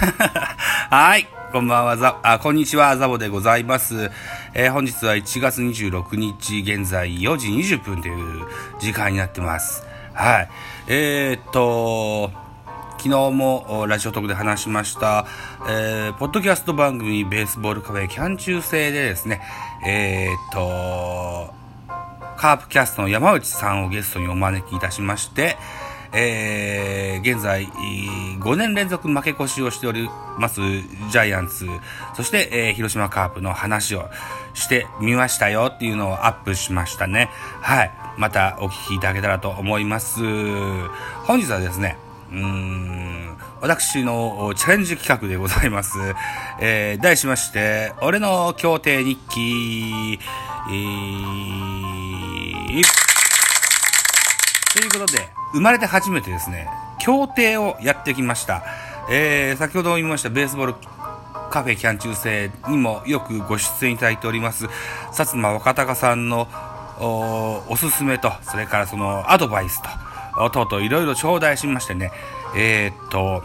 はい。こんばんは、ざ、あ、こんにちは、ザボでございます。えー、本日は1月26日、現在4時20分という時間になってます。はい。えー、っと、昨日もラジオトークで話しました、えー、ポッドキャスト番組ベースボールカフェキャン中制でですね、えー、っと、カープキャストの山内さんをゲストにお招きいたしまして、えー、現在、5年連続負け越しをしておりますジャイアンツ、そして、えー、広島カープの話をしてみましたよっていうのをアップしましたね。はい。またお聞きいただけたらと思います。本日はですね、うーん、私のチャレンジ企画でございます。えー、題しまして、俺の協定日記、えー、ということで、生まれて初めてですね、協定をやってきました。えー、先ほども言いましたベースボールカフェキャン中世にもよくご出演いただいております、薩摩若隆さんのおすすめと、それからそのアドバイスと、とうとういろいろ頂戴しましてね、えー、っと、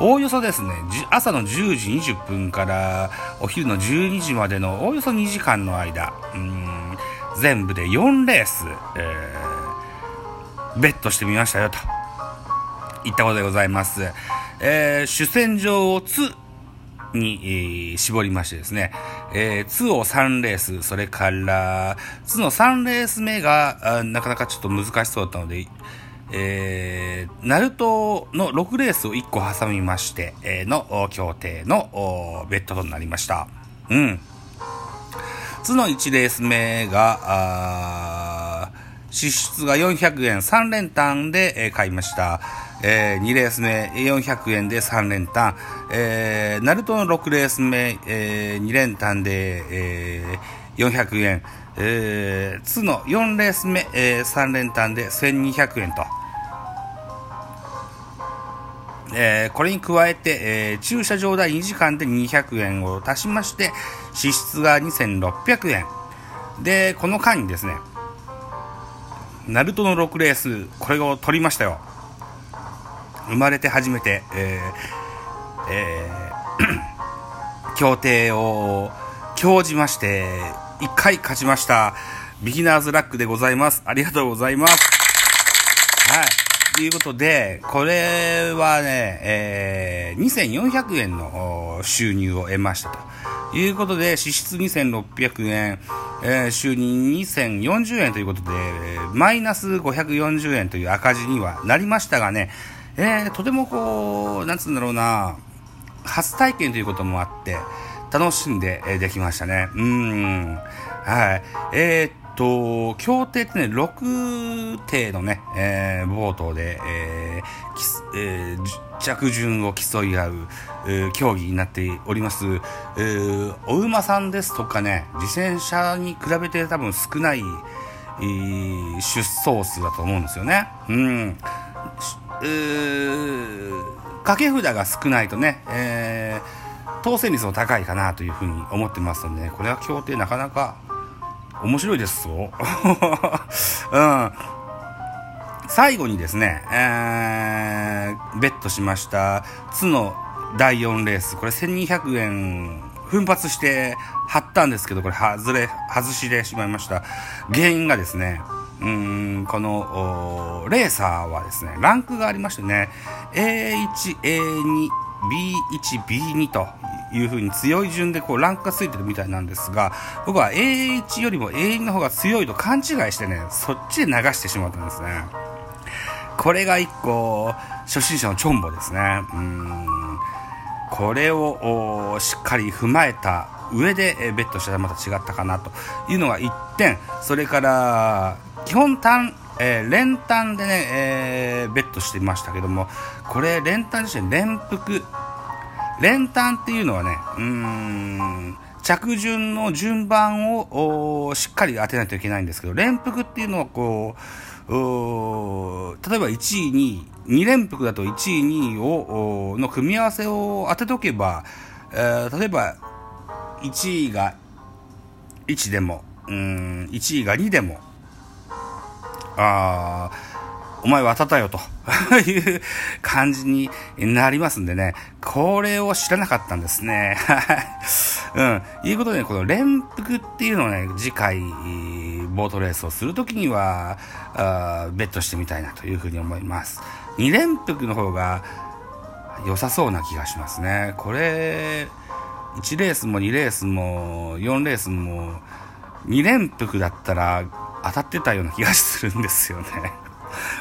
おおよそですね、朝の10時20分からお昼の12時までのおおよそ2時間の間、うん全部で4レース、えー、ベットしてみましたよと、いったことでございます。えー、主戦場を2に、えー、絞りましてですね、えー、2を3レース、それから、2の3レース目が、なかなかちょっと難しそうだったので、えー、ナルトの6レースを1個挟みまして、えー、の協定のベッドとなりました。うん。つの1レース目が、支出が400円3連単で、え、買いました。えー、2レース目400円で3連単、えー、ナルトの6レース目、えー、2連単で、えー、400円、えー、ツの4レース目、えー、3連単で1200円と。えー、これに加えて、えー、駐車場代2時間で200円を足しまして、支出が2600円。で、この間にですね、ナルトの6レース、これを取りましたよ。生まれて初めて、えー、えー、協定を興じまして、1回勝ちました。ビギナーズラックでございます。ありがとうございます。はい。ということで、これはね、えー、2400円の収入を得ましたということで、支出2600円、えー、収入2040円ということで、マイナス540円という赤字にはなりましたがね、えー、とてもこう、なんつうんだろうな、初体験ということもあって、楽しんで、え、できましたね。うん。はい。えー、っと、協定ってね、6艇のね、えー、冒頭で、えーえー、着順を競い合う、えー、競技になっております。えー、お馬さんですとかね、自転車に比べて多分少ない、えー、出走数だと思うんですよね。うん。掛け札が少ないとね、えー、当選率も高いかなというふうに思ってますので、ね、これは協定なかなか面白いですぞ。うん。最後にですね、えー、ベットしました、津の第4レース、これ1200円、奮発して貼ったんですけど、これ外れ、外しでしまいました。原因がですね、うんこのレーサーはですねランクがありましてね A1、A2、B1、B2 という風に強い順でこうランクがついてるみたいなんですが僕は A1 よりも A2 の方が強いと勘違いしてねそっちで流してしまったんですねこれが一個初心者のチョンボですね。うん。これをしっかり踏まえた上で、えベットしたらまた違ったかなというのが1点。それから基本単、えー、連単でね、えー、ベットしてましたけどもこれ連単自身連複。連単っていうのはねうん着順の順番をしっかり当てないといけないんですけど連複っていうのはこう例えば1位2位2連複だと1位2位をの組み合わせを当てとけば、えー、例えば1位が1でもうん1位が2でもあお前渡ったよと いう感じになりますんでね、これを知らなかったんですね。は いうん。いうことで、この連服っていうのをね、次回、ボートレースをするときには、あベットしてみたいなというふうに思います。2連服の方が良さそうな気がしますね。これ、1レースも2レースも4レースも2連服だったら当たってたような気がするんですよね。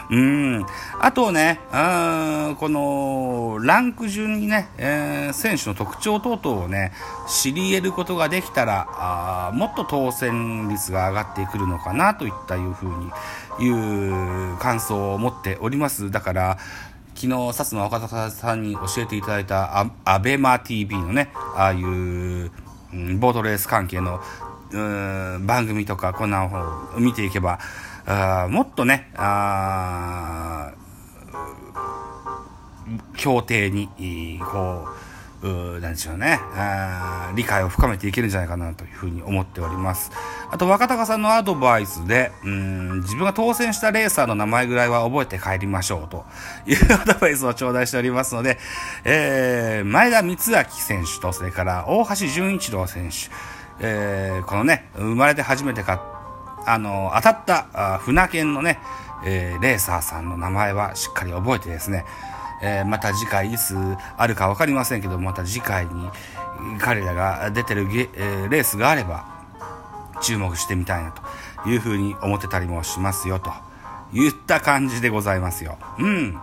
うん。あとね、あこの、ランク順にね、えー、選手の特徴等々をね、知り得ることができたら、あもっと当選率が上がってくるのかなといったいうふうに、いう感想を持っております。だから、昨日、薩摩若隆さんに教えていただいたアベマ TV のね、ああいう、ボートレース関係の番組とかこんなのを見ていけばあもっとねあ協定にこううなんでしょうねあ理解を深めていけるんじゃないかなというふうに思っております。あと若隆さんのアドバイスでうん自分が当選したレーサーの名前ぐらいは覚えて帰りましょうというアドバイスを頂戴しておりますので、えー、前田光明選手とそれから大橋純一郎選手えー、このね、生まれて初めてか、あの、当たった船券のね、えー、レーサーさんの名前はしっかり覚えてですね、えー、また次回いつあるか分かりませんけど、また次回に彼らが出てるゲ、えー、レースがあれば、注目してみたいなというふうに思ってたりもしますよ、と言った感じでございますよ。うん。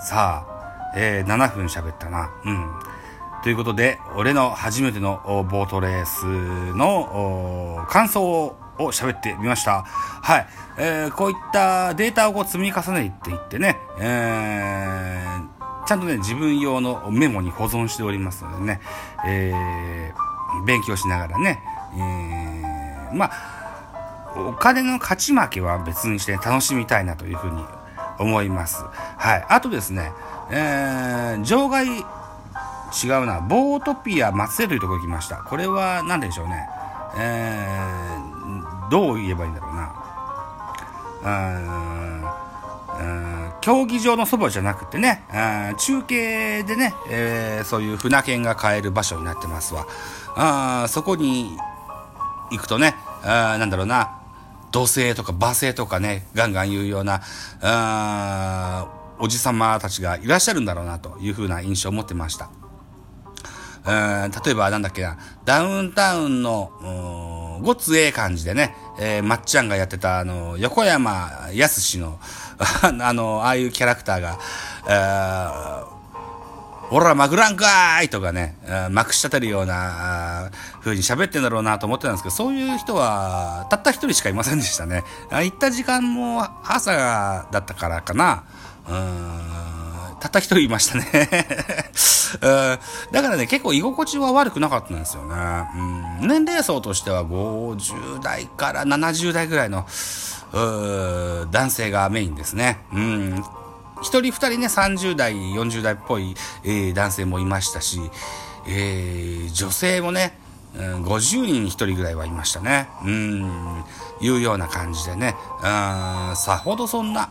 さあ、えー、7分喋ったな。うん。ということで、俺の初めてのボートレースの感想をを喋ってみました。はい。えー、こういったデータをこう積み重ねていってね、えー、ちゃんとね、自分用のメモに保存しておりますのでね、えー、勉強しながらね、えー、まあ、お金の勝ち負けは別にして楽しみたいなというふうに思います。はい。あとですね、えー、場外違うな。ボートピア松江というところに来ました。これは何でしょうね。えー、どう言えばいいんだろうな。うん競技場のそばじゃなくてね、中継でね、えー、そういう船券が買える場所になってますわ。あそこに行くとね、あなんだろうな、土星とか馬星とかね、ガンガン言うような、あおじさまたちがいらっしゃるんだろうなというふうな印象を持ってました。例えばなんだっけな、ダウンタウンの、ごつええ感じでね、えー、まっちゃんがやってた、あの、横山やすしの、あの、ああいうキャラクターが、えー、ほら、まくらんかーいとかね、まくし立てるような、風に喋ってんだろうなと思ってたんですけど、そういう人は、たった一人しかいませんでしたね。行った時間も朝だったからかな。うんたった一人いましたね だからね、結構居心地は悪くなかったんですよね。うん、年齢層としては50代から70代ぐらいの、男性がメインですね。うん。一人二人ね、30代、40代っぽい、えー、男性もいましたし、えー、女性もね、うん、50人に1人ぐらいはいましたね。うん、いうような感じでね、うん、さほどそんな、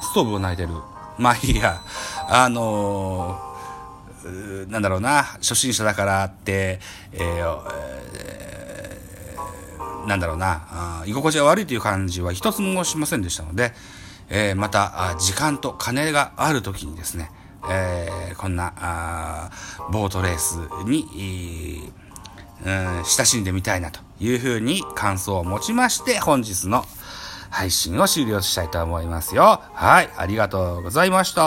ストーブを泣いてるまあいいや、あのー、なんだろうな、初心者だからって、えーえー、なんだろうな、居心地が悪いという感じは一つもしませんでしたので、えー、また、時間と金がある時にですね、えー、こんなあボートレースに、うん、親しんでみたいなというふうに感想を持ちまして、本日の配信を終了したいと思いますよ。はい、ありがとうございました。